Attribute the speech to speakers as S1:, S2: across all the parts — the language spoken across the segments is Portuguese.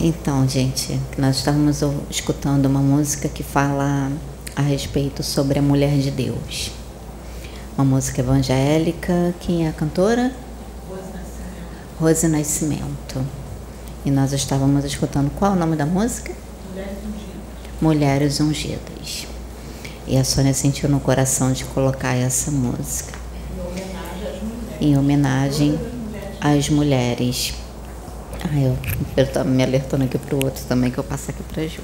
S1: Então, gente, nós estávamos escutando uma música que fala a respeito sobre a mulher de Deus. Uma música evangélica. Quem é a cantora? Rose Nascimento. Rose Nascimento. E nós estávamos escutando qual é o nome da música?
S2: Mulheres Ungidas.
S1: Mulheres Ungidas. E a Sônia sentiu no coração de colocar essa música.
S2: Em homenagem às mulheres.
S1: Em homenagem às mulheres. Ah, eu, eu me alertando aqui para o outro também, que eu passo aqui para Ju.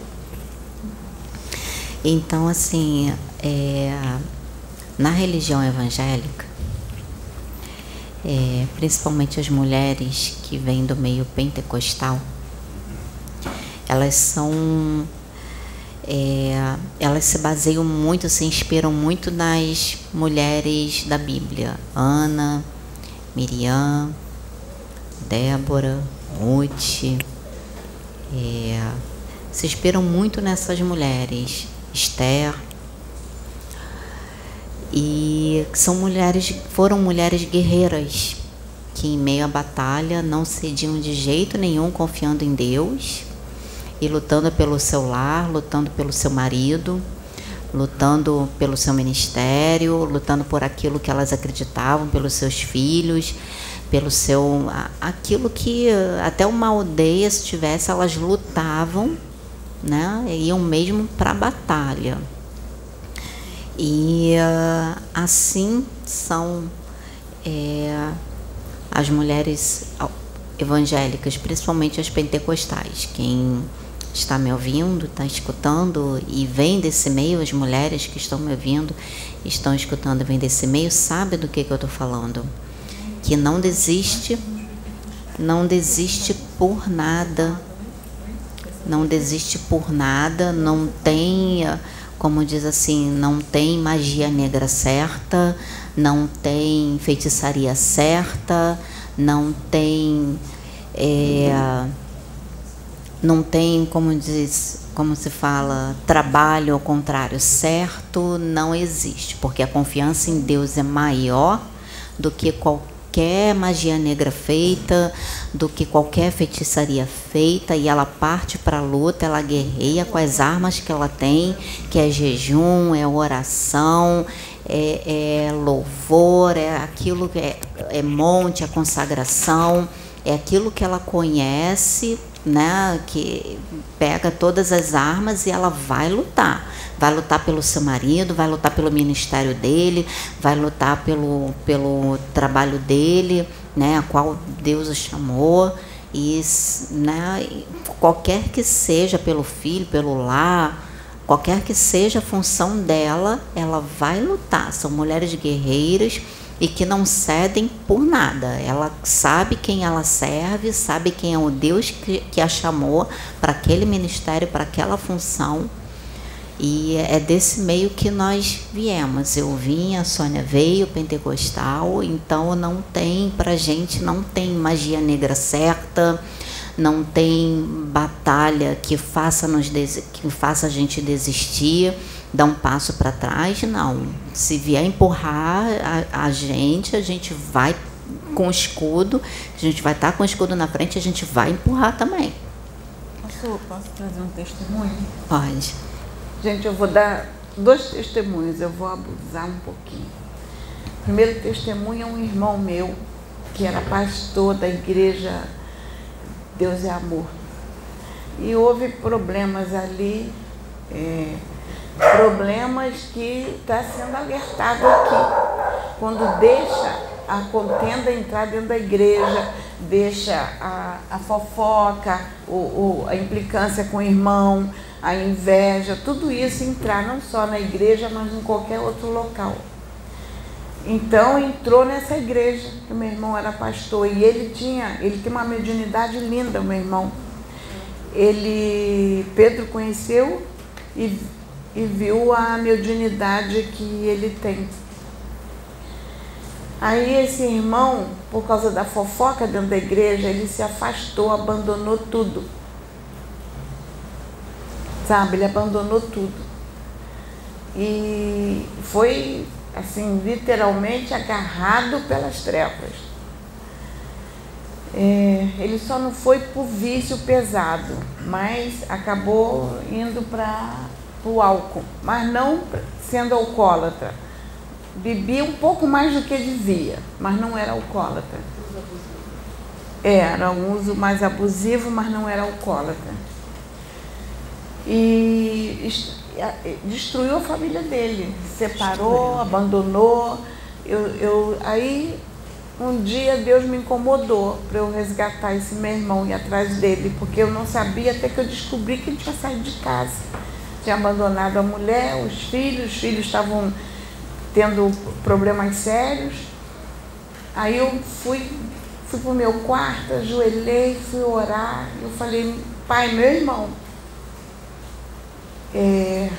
S1: Então, assim, é, na religião evangélica, é, principalmente as mulheres que vêm do meio pentecostal, elas são. É, elas se baseiam muito, se inspiram muito nas mulheres da Bíblia. Ana, Miriam, Débora, Ruth. É, se inspiram muito nessas mulheres. Esther. E são mulheres, foram mulheres guerreiras que em meio à batalha não cediam de jeito nenhum, confiando em Deus e lutando pelo seu lar, lutando pelo seu marido, lutando pelo seu ministério, lutando por aquilo que elas acreditavam, pelos seus filhos, pelo seu aquilo que até uma aldeia se tivesse, elas lutavam, né? Iam mesmo para a batalha. E uh, assim são é, as mulheres evangélicas, principalmente as pentecostais. Quem está me ouvindo, está escutando e vem desse meio, as mulheres que estão me ouvindo, estão escutando e vem desse meio, sabe do que, que eu estou falando. Que não desiste, não desiste por nada, não desiste por nada, não tem como diz assim, não tem magia negra certa, não tem feitiçaria certa, não tem. É, não tem, como diz, como se fala, trabalho ao contrário certo, não existe, porque a confiança em Deus é maior do que qualquer qualquer magia negra feita, do que qualquer feitiçaria feita, e ela parte para a luta, ela guerreia com as armas que ela tem, que é jejum, é oração, é, é louvor, é aquilo que é, é monte, é consagração, é aquilo que ela conhece, né, que pega todas as armas e ela vai lutar vai lutar pelo seu marido, vai lutar pelo ministério dele, vai lutar pelo, pelo trabalho dele, né, a qual Deus o chamou. E né, qualquer que seja pelo filho, pelo lar, qualquer que seja a função dela, ela vai lutar. São mulheres guerreiras e que não cedem por nada. Ela sabe quem ela serve, sabe quem é o Deus que, que a chamou para aquele ministério, para aquela função. E é desse meio que nós viemos. Eu vim, a Sônia veio, pentecostal, então não tem, pra gente, não tem magia negra certa, não tem batalha que faça, nos que faça a gente desistir, dar um passo para trás, não. Se vier empurrar a, a gente, a gente vai com o escudo, a gente vai estar tá com o escudo na frente, a gente vai empurrar também.
S2: Posso, posso trazer um testemunho?
S1: Pode.
S2: Gente, eu vou dar dois testemunhos, eu vou abusar um pouquinho. O primeiro testemunho é um irmão meu, que era pastor da igreja Deus é Amor. E houve problemas ali, é, problemas que está sendo alertado aqui. Quando deixa a contenda entrar dentro da igreja, deixa a, a fofoca, o, o, a implicância com o irmão, a inveja, tudo isso entrar não só na igreja, mas em qualquer outro local. Então entrou nessa igreja, que meu irmão era pastor, e ele tinha, ele tem uma mediunidade linda, meu irmão. Ele, Pedro conheceu e, e viu a mediunidade que ele tem. Aí esse irmão, por causa da fofoca dentro da igreja, ele se afastou, abandonou tudo sabe? Ele abandonou tudo. E foi, assim, literalmente agarrado pelas trevas. É, ele só não foi por vício pesado, mas acabou indo para o álcool, mas não sendo alcoólatra. Bebia um pouco mais do que devia, mas não era alcoólatra. Era um uso mais abusivo, mas não era alcoólatra. E destruiu a família dele, separou, abandonou. Eu, eu, aí um dia Deus me incomodou para eu resgatar esse meu irmão e ir atrás dele, porque eu não sabia até que eu descobri que ele tinha saído de casa. Tinha abandonado a mulher, os filhos, os filhos estavam tendo problemas sérios. Aí eu fui, fui para o meu quarto, ajoelhei, fui orar, eu falei, pai, meu irmão, é,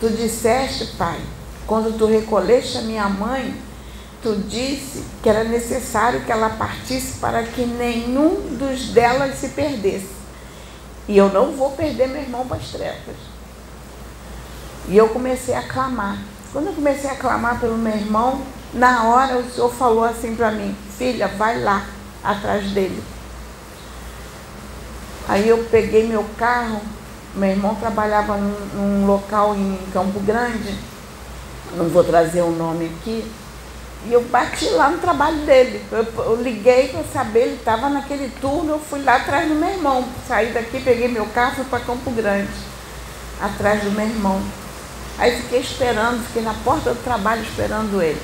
S2: tu disseste, pai, quando tu recolheste a minha mãe, tu disse que era necessário que ela partisse para que nenhum dos delas se perdesse. E eu não vou perder meu irmão para as trevas. E eu comecei a clamar. Quando eu comecei a clamar pelo meu irmão, na hora o Senhor falou assim para mim: Filha, vai lá atrás dele. Aí eu peguei meu carro, meu irmão trabalhava num, num local em Campo Grande, não vou trazer o nome aqui, e eu bati lá no trabalho dele. Eu, eu liguei para saber, ele estava naquele turno, eu fui lá atrás do meu irmão. Saí daqui, peguei meu carro, fui para Campo Grande, atrás do meu irmão. Aí fiquei esperando, fiquei na porta do trabalho esperando ele.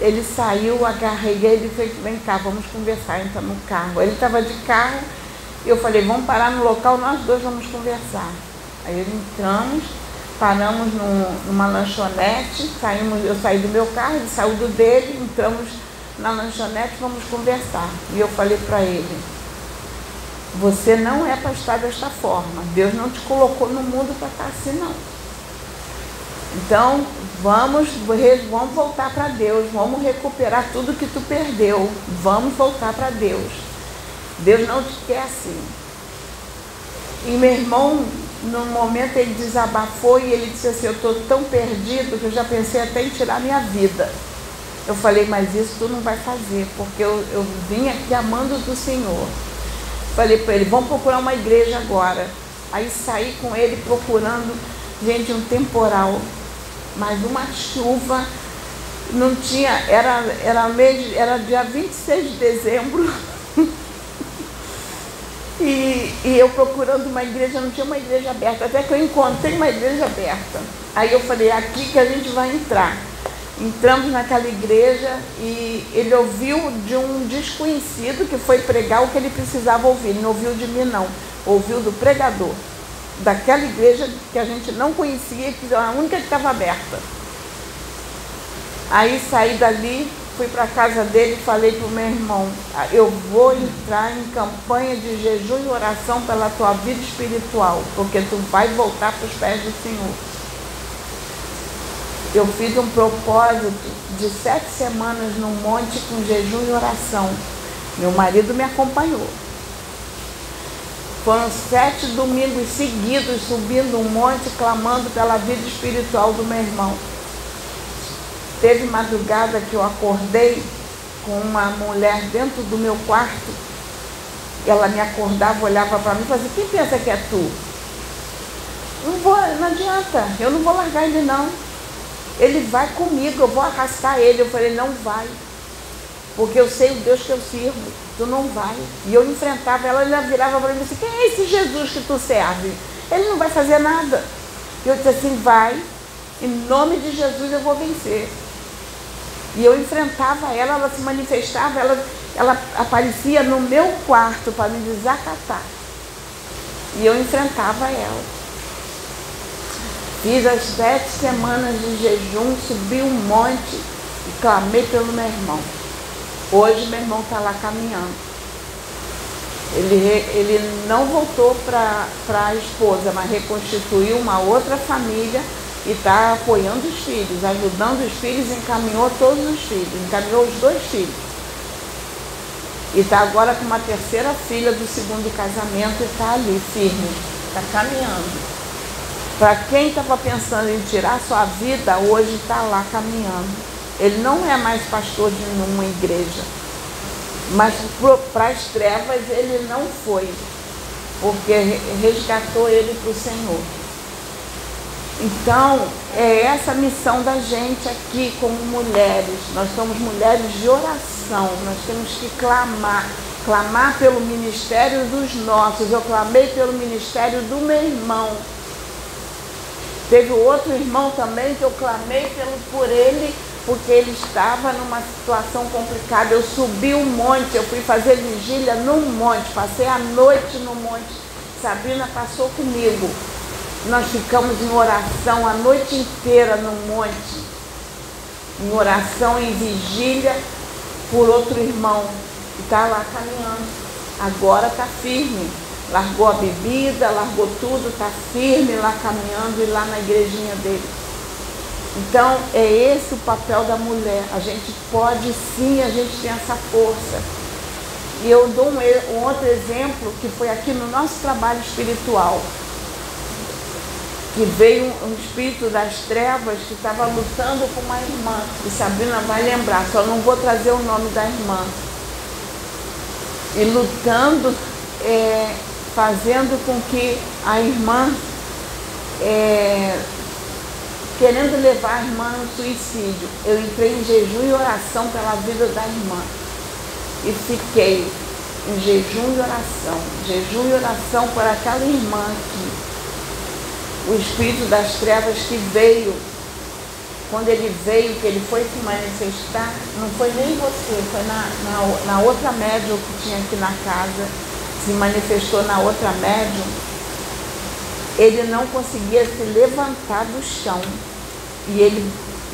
S2: Ele saiu, agarrei ele e falei, vem cá, vamos conversar, entra no carro. Ele estava de carro, eu falei, vamos parar no local, nós dois vamos conversar. Aí entramos, paramos num, numa lanchonete, saímos, eu saí do meu carro, ele saiu do dele, entramos na lanchonete, vamos conversar. E eu falei para ele, você não é para estar desta forma. Deus não te colocou no mundo para estar assim não. Então, vamos, vamos voltar para Deus, vamos recuperar tudo que tu perdeu. Vamos voltar para Deus. Deus não te quer assim. E meu irmão no momento ele desabafou e ele disse assim, eu estou tão perdido que eu já pensei até em tirar minha vida. Eu falei, mas isso tu não vai fazer, porque eu, eu vim aqui amando do Senhor. Falei para ele, vamos procurar uma igreja agora. Aí saí com ele procurando, gente, um temporal, mas uma chuva, não tinha, era, era, mês, era dia 26 de dezembro. E, e, eu procurando uma igreja, não tinha uma igreja aberta, até que eu encontrei uma igreja aberta. Aí eu falei, é aqui que a gente vai entrar. Entramos naquela igreja e ele ouviu de um desconhecido que foi pregar o que ele precisava ouvir. Ele não ouviu de mim, não. Ouviu do pregador. Daquela igreja que a gente não conhecia, que era a única que estava aberta. Aí saí dali, fui para a casa dele e falei para o meu irmão, ah, eu vou entrar em campanha de jejum e oração pela tua vida espiritual, porque tu vai voltar para os pés do Senhor. Eu fiz um propósito de sete semanas no monte com jejum e oração. Meu marido me acompanhou. Foram sete domingos seguidos subindo um monte, clamando pela vida espiritual do meu irmão. Teve madrugada que eu acordei com uma mulher dentro do meu quarto. Ela me acordava, olhava para mim e fazia, quem pensa que é tu? Não vou, não adianta, eu não vou largar ele não. Ele vai comigo, eu vou arrastar ele. Eu falei, não vai. Porque eu sei o Deus que eu sirvo. Tu não vai. E eu enfrentava ela, ela virava para mim e disse, quem é esse Jesus que tu serve? Ele não vai fazer nada. E eu disse assim, vai, em nome de Jesus eu vou vencer. E eu enfrentava ela, ela se manifestava, ela, ela aparecia no meu quarto para me desacatar. E eu enfrentava ela. Fiz as sete semanas de jejum, subi um monte e clamei pelo meu irmão. Hoje meu irmão está lá caminhando. Ele, ele não voltou para a esposa, mas reconstituiu uma outra família e está apoiando os filhos, ajudando os filhos, encaminhou todos os filhos, encaminhou os dois filhos. E está agora com uma terceira filha do segundo casamento e está ali, firme, está caminhando. Para quem estava pensando em tirar sua vida, hoje está lá caminhando. Ele não é mais pastor de nenhuma igreja. Mas para as trevas ele não foi, porque resgatou ele para o Senhor. Então, é essa a missão da gente aqui como mulheres. Nós somos mulheres de oração, nós temos que clamar, clamar pelo ministério dos nossos. Eu clamei pelo ministério do meu irmão. Teve outro irmão também que eu clamei pelo, por ele, porque ele estava numa situação complicada. Eu subi um monte, eu fui fazer vigília no monte, passei a noite no monte. Sabrina passou comigo. Nós ficamos em oração a noite inteira no monte, em oração, em vigília por outro irmão que está lá caminhando. Agora está firme. Largou a bebida, largou tudo, está firme lá caminhando e lá na igrejinha dele. Então, é esse o papel da mulher. A gente pode sim, a gente tem essa força. E eu dou um, um outro exemplo que foi aqui no nosso trabalho espiritual que veio um espírito das trevas que estava lutando com uma irmã. E Sabrina vai lembrar, só não vou trazer o nome da irmã. E lutando, é, fazendo com que a irmã, é, querendo levar a irmã no suicídio. Eu entrei em jejum e oração pela vida da irmã. E fiquei em jejum e oração, jejum e oração por aquela irmã que o espírito das trevas que veio, quando ele veio, que ele foi se manifestar, não foi nem você, foi na, na, na outra médium que tinha aqui na casa, se manifestou na outra médium, ele não conseguia se levantar do chão. E ele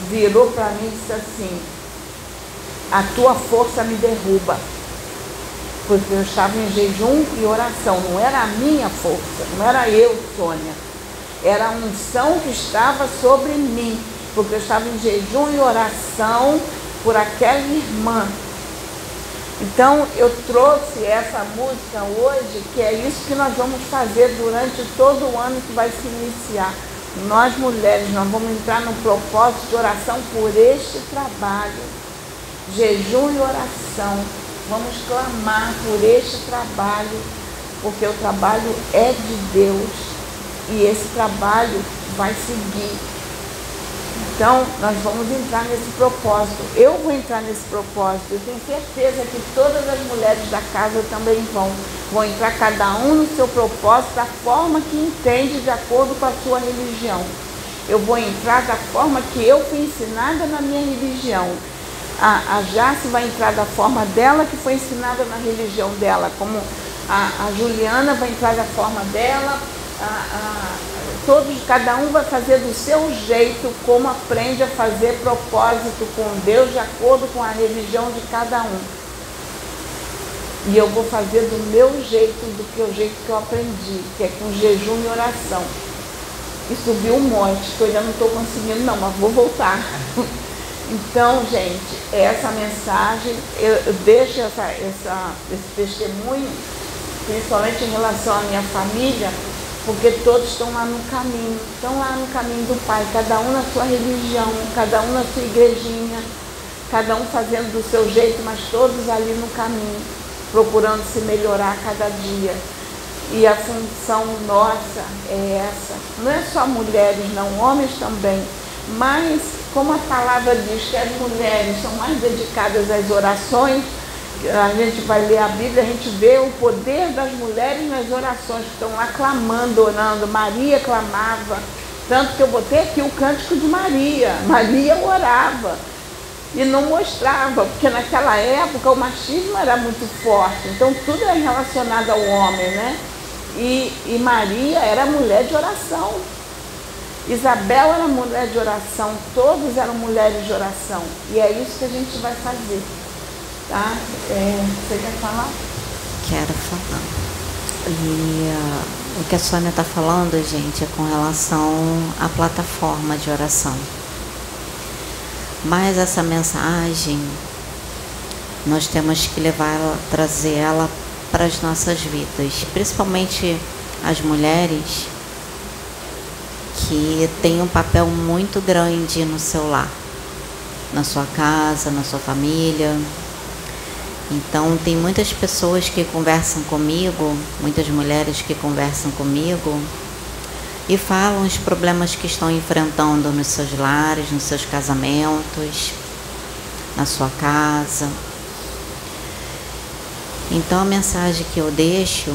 S2: virou para mim e disse assim, a tua força me derruba. Porque eu estava em jejum e oração, não era a minha força, não era eu, Sônia era a unção que estava sobre mim, porque eu estava em jejum e oração por aquela irmã. Então eu trouxe essa música hoje, que é isso que nós vamos fazer durante todo o ano que vai se iniciar. Nós mulheres, nós vamos entrar no propósito de oração por este trabalho. Jejum e oração. Vamos clamar por este trabalho, porque o trabalho é de Deus e esse trabalho vai seguir. Então, nós vamos entrar nesse propósito. Eu vou entrar nesse propósito. Eu tenho certeza que todas as mulheres da casa também vão. Vão entrar cada um no seu propósito, da forma que entende, de acordo com a sua religião. Eu vou entrar da forma que eu fui ensinada na minha religião. A, a Jace vai entrar da forma dela, que foi ensinada na religião dela. Como a, a Juliana vai entrar da forma dela, todos, cada um vai fazer do seu jeito, como aprende a fazer propósito com Deus, de acordo com a religião de cada um. E eu vou fazer do meu jeito, do que o jeito que eu aprendi, que é com jejum e oração. E subir um monte, que eu ainda não estou conseguindo, não, mas vou voltar. Então, gente, essa mensagem, eu, eu deixo essa, essa, esse testemunho, principalmente em relação à minha família, porque todos estão lá no caminho, estão lá no caminho do Pai, cada um na sua religião, cada um na sua igrejinha, cada um fazendo do seu jeito, mas todos ali no caminho, procurando se melhorar cada dia. E a função nossa é essa. Não é só mulheres, não, homens também. Mas, como a palavra diz que as mulheres são mais dedicadas às orações, a gente vai ler a Bíblia, a gente vê o poder das mulheres nas orações, que estão lá clamando, orando. Maria clamava, tanto que eu botei aqui o cântico de Maria. Maria orava e não mostrava, porque naquela época o machismo era muito forte, então tudo é relacionado ao homem, né? E, e Maria era mulher de oração. Isabel era mulher de oração, todos eram mulheres de oração. E é isso que a gente vai fazer. Tá? É, você quer falar?
S1: Quero falar. E uh, o que a Sônia está falando, gente, é com relação à plataforma de oração. Mas essa mensagem, nós temos que levar trazer ela para as nossas vidas, principalmente as mulheres que têm um papel muito grande no seu lar, na sua casa, na sua família, Então, tem muitas pessoas que conversam comigo, muitas mulheres que conversam comigo e falam os problemas que estão enfrentando nos seus lares, nos seus casamentos, na sua casa. Então, a mensagem que eu deixo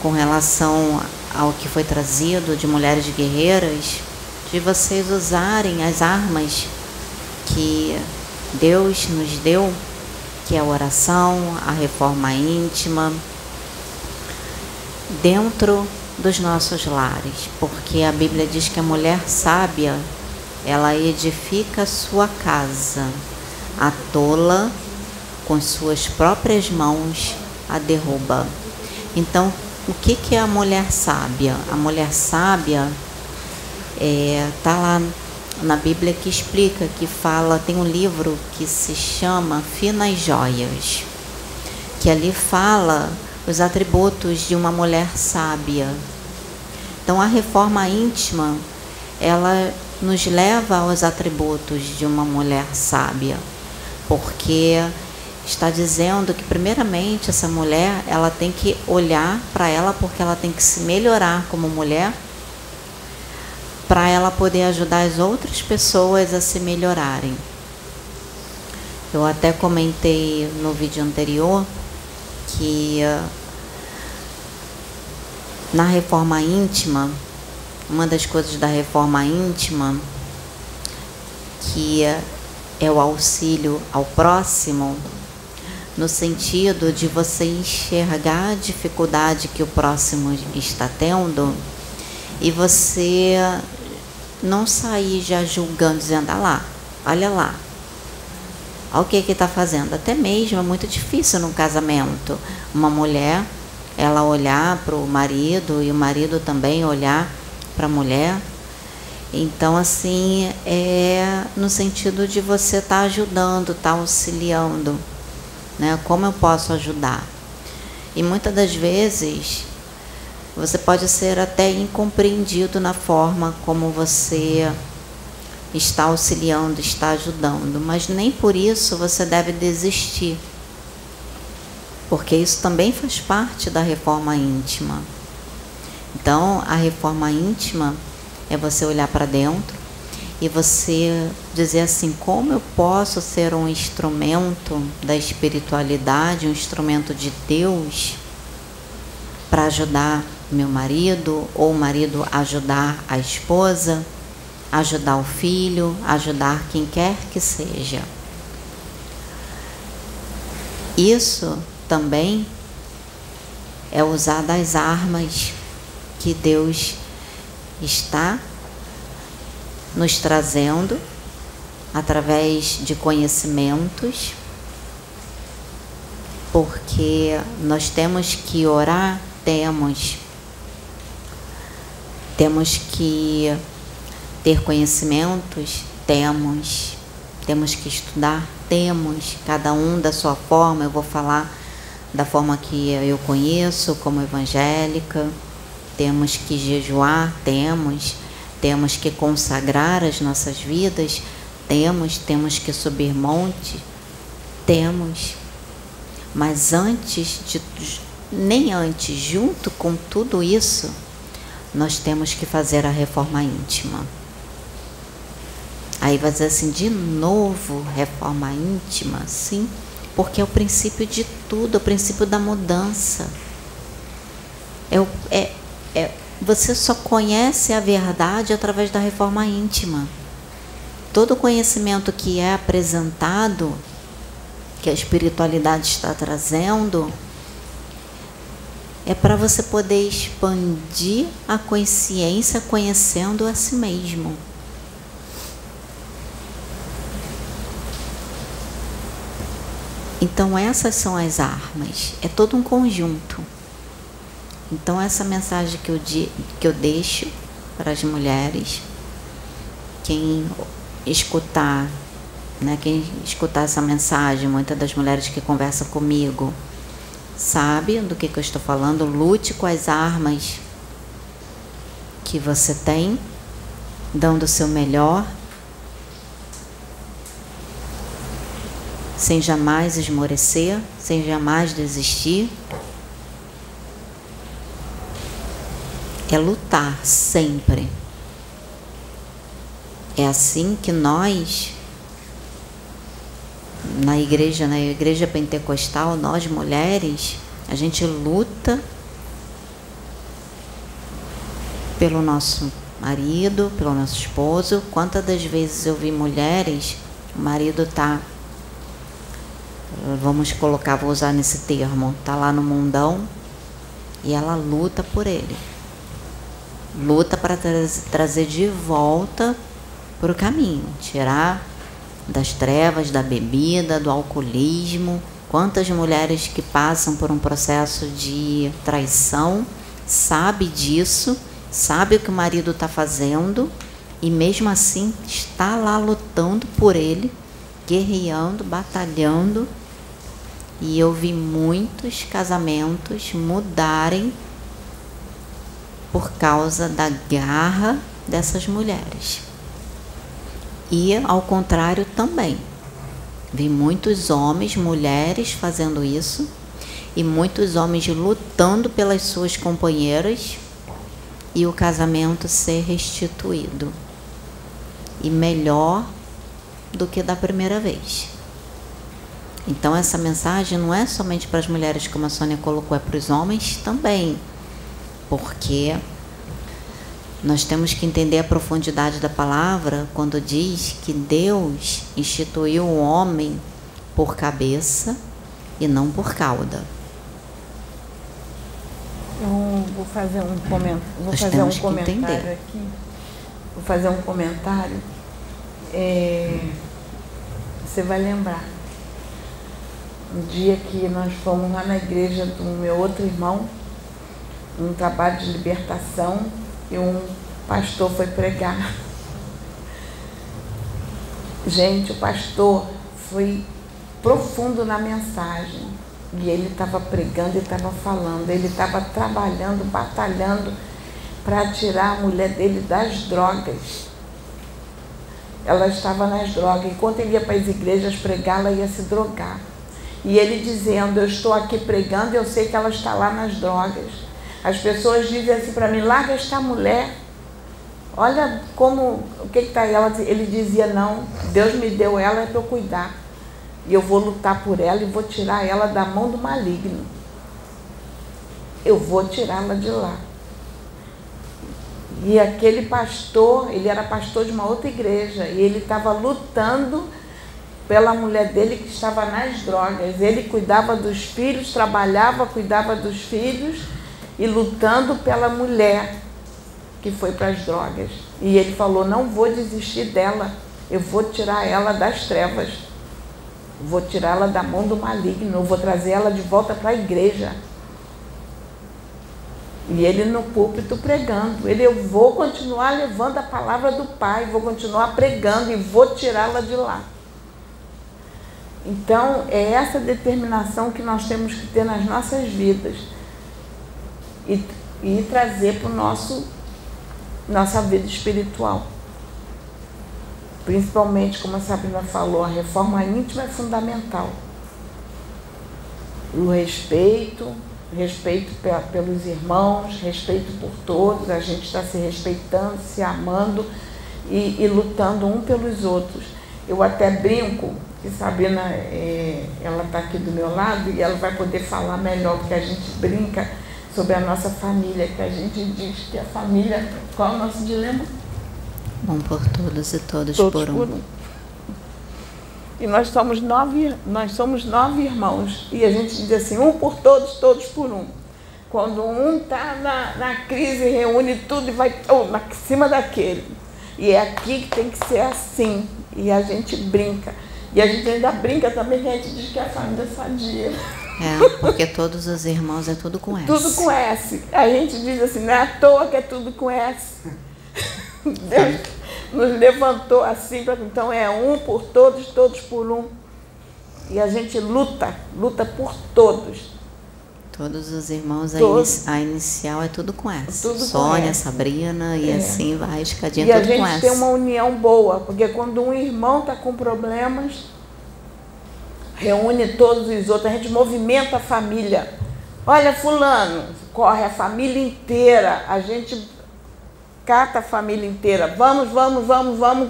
S1: com relação ao que foi trazido de mulheres guerreiras, de vocês usarem as armas que Deus nos deu que é a oração, a reforma íntima, dentro dos nossos lares, porque a Bíblia diz que a mulher sábia ela edifica sua casa, a tola com suas próprias mãos a derruba. Então, o que, que é a mulher sábia? A mulher sábia está é, tá lá na Bíblia que explica, que fala, tem um livro que se chama Finas Joias, que ali fala os atributos de uma mulher sábia. Então a reforma íntima, ela nos leva aos atributos de uma mulher sábia, porque está dizendo que primeiramente essa mulher, ela tem que olhar para ela porque ela tem que se melhorar como mulher para ela poder ajudar as outras pessoas a se melhorarem. Eu até comentei no vídeo anterior que uh, na reforma íntima, uma das coisas da reforma íntima que uh, é o auxílio ao próximo, no sentido de você enxergar a dificuldade que o próximo está tendo e você não sair já julgando, dizendo, ah lá, olha lá, olha o que que está fazendo. Até mesmo é muito difícil num casamento, uma mulher, ela olhar para o marido e o marido também olhar para a mulher. Então, assim, é no sentido de você estar tá ajudando, estar tá auxiliando, né? Como eu posso ajudar? E muitas das vezes você pode ser até incompreendido na forma como você está auxiliando, está ajudando, mas nem por isso você deve desistir. Porque isso também faz parte da reforma íntima. Então, a reforma íntima é você olhar para dentro e você dizer assim: como eu posso ser um instrumento da espiritualidade, um instrumento de Deus para ajudar meu marido, ou o marido ajudar a esposa, ajudar o filho, ajudar quem quer que seja. Isso também é usar das armas que Deus está nos trazendo através de conhecimentos, porque nós temos que orar, temos temos que ter conhecimentos? Temos. Temos que estudar? Temos. Cada um da sua forma. Eu vou falar da forma que eu conheço, como evangélica. Temos que jejuar? Temos. Temos que consagrar as nossas vidas? Temos. Temos que subir monte? Temos. Mas antes de. Nem antes, junto com tudo isso, nós temos que fazer a reforma íntima. Aí vai dizer assim, de novo, reforma íntima? Sim, porque é o princípio de tudo, é o princípio da mudança. É, é, é, você só conhece a verdade através da reforma íntima. Todo conhecimento que é apresentado, que a espiritualidade está trazendo, é para você poder expandir a consciência conhecendo a si mesmo. Então essas são as armas, é todo um conjunto. Então essa mensagem que eu, que eu deixo para as mulheres, quem escutar, né, quem escutar essa mensagem, muitas das mulheres que conversam comigo, sabe do que, que eu estou falando, lute com as armas que você tem, dando o seu melhor, sem jamais esmorecer, sem jamais desistir. É lutar sempre. É assim que nós, na igreja, na igreja pentecostal, nós mulheres, a gente luta pelo nosso marido, pelo nosso esposo. Quantas das vezes eu vi mulheres, o marido tá vamos colocar, vou usar nesse termo, tá lá no mundão e ela luta por ele. Luta para trazer de volta para o caminho, tirar das trevas, da bebida, do alcoolismo. Quantas mulheres que passam por um processo de traição sabe disso, sabe o que o marido está fazendo e mesmo assim está lá lutando por ele, guerreando, batalhando. E eu vi muitos casamentos mudarem por causa da garra dessas mulheres. E ao contrário também. Vi muitos homens, mulheres fazendo isso e muitos homens lutando pelas suas companheiras e o casamento ser restituído. E melhor do que da primeira vez. Então essa mensagem não é somente para as mulheres, como a Sônia colocou, é para os homens também. Porque nós temos que entender a profundidade da palavra quando diz que Deus instituiu o homem por cabeça e não por cauda.
S2: Eu vou fazer um, coment... vou fazer um comentário aqui. Vou fazer um comentário. É... Você vai lembrar. Um dia que nós fomos lá na igreja do meu outro irmão, um trabalho de libertação, e um pastor foi pregar. Gente, o pastor foi profundo na mensagem. E ele estava pregando e estava falando. Ele estava trabalhando, batalhando para tirar a mulher dele das drogas. Ela estava nas drogas. Enquanto ele ia para as igrejas pregar, ela ia se drogar. E ele dizendo: Eu estou aqui pregando eu sei que ela está lá nas drogas. As pessoas dizem assim para mim, larga esta mulher. Olha como, o que está? Ela, ele dizia, não, Deus me deu ela é para eu cuidar. E eu vou lutar por ela e vou tirar ela da mão do maligno. Eu vou tirá-la de lá. E aquele pastor, ele era pastor de uma outra igreja, e ele estava lutando pela mulher dele que estava nas drogas. Ele cuidava dos filhos, trabalhava, cuidava dos filhos e lutando pela mulher que foi para as drogas. E ele falou: Não vou desistir dela, eu vou tirar ela das trevas, vou tirá-la da mão do maligno, vou trazer ela de volta para a igreja. E ele no púlpito pregando. Ele, eu vou continuar levando a palavra do Pai, vou continuar pregando e vou tirá-la de lá. Então, é essa determinação que nós temos que ter nas nossas vidas e, e trazer para o nosso nossa vida espiritual. Principalmente, como a Sabrina falou, a reforma íntima é fundamental. O respeito, respeito pelos irmãos, respeito por todos, a gente está se respeitando, se amando e, e, lutando um pelos outros. Eu até brinco, que Sabrina, é, ela está aqui do meu lado e ela vai poder falar melhor, porque a gente brinca sobre a nossa família, que a gente diz que a família, qual é o nosso dilema?
S1: Um por todos e todos, todos por, um. por um.
S2: E nós somos nove, nós somos nove irmãos. E a gente diz assim, um por todos, todos por um. Quando um está na, na crise, reúne tudo e vai oh, na cima daquele. E é aqui que tem que ser assim. E a gente brinca. E a gente ainda brinca também que a gente diz que a família é sadia.
S1: É, porque todos os irmãos é tudo com S.
S2: Tudo com S. A gente diz assim, não é à toa que é tudo com S. Deus nos levantou assim, pra, então é um por todos, todos por um. E a gente luta, luta por todos.
S1: Todos os irmãos, todos. A, inicial é tudo com S. Tudo Sônia, com S. Sabrina e é. assim vai, escadinha
S2: e
S1: tudo com S.
S2: E a gente tem uma união boa, porque quando um irmão está com problemas, reúne todos os outros, a gente movimenta a família. Olha, fulano, corre a família inteira, a gente cata a família inteira. Vamos, vamos, vamos, vamos.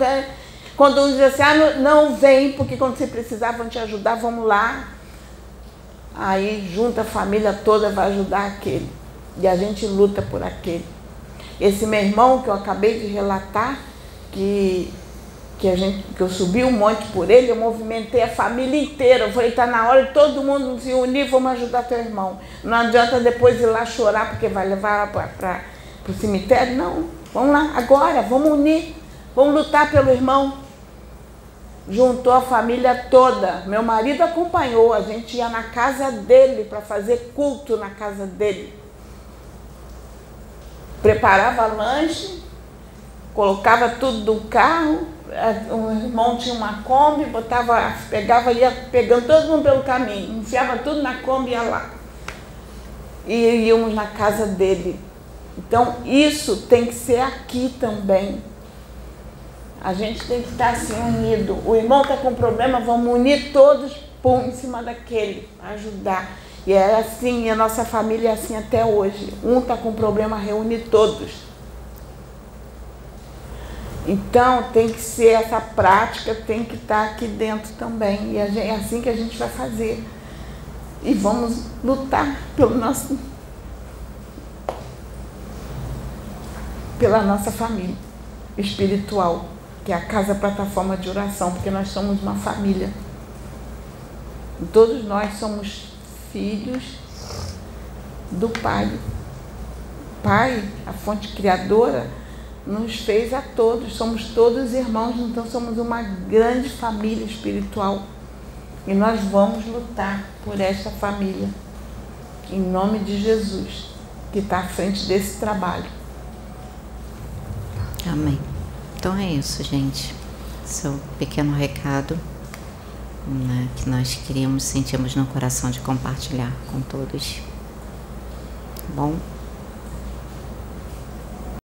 S2: Quando um diz assim, ah, não vem, porque quando você precisar vão te ajudar, vamos lá. Aí junta a família toda, vai ajudar aquele. E a gente luta por aquele. Esse meu irmão que eu acabei de relatar, que, que, a gente, que eu subi um monte por ele, eu movimentei a família inteira. Eu falei, está na hora de todo mundo se unir, vamos ajudar teu irmão. Não adianta depois ir lá chorar porque vai levar para o cemitério. Não, vamos lá, agora, vamos unir, vamos lutar pelo irmão juntou a família toda. Meu marido acompanhou, a gente ia na casa dele para fazer culto na casa dele. Preparava lanche, colocava tudo no carro, o irmão tinha uma Kombi, botava, pegava, ia pegando todo mundo pelo caminho, enfiava tudo na Kombi e ia lá. E íamos na casa dele. Então, isso tem que ser aqui também. A gente tem que estar assim unido. O irmão está com problema, vamos unir todos pum, em cima daquele, ajudar. E é assim, a nossa família é assim até hoje. Um está com problema, reúne todos. Então tem que ser essa prática, tem que estar aqui dentro também. E é assim que a gente vai fazer. E vamos lutar pelo nosso, pela nossa família espiritual que é a casa plataforma de oração, porque nós somos uma família. Todos nós somos filhos do Pai. Pai, a fonte criadora, nos fez a todos, somos todos irmãos, então somos uma grande família espiritual. E nós vamos lutar por esta família, em nome de Jesus, que está à frente desse trabalho.
S1: Amém. Então é isso, gente. Seu pequeno recado né, que nós queríamos, sentimos no coração de compartilhar com todos. Tá bom?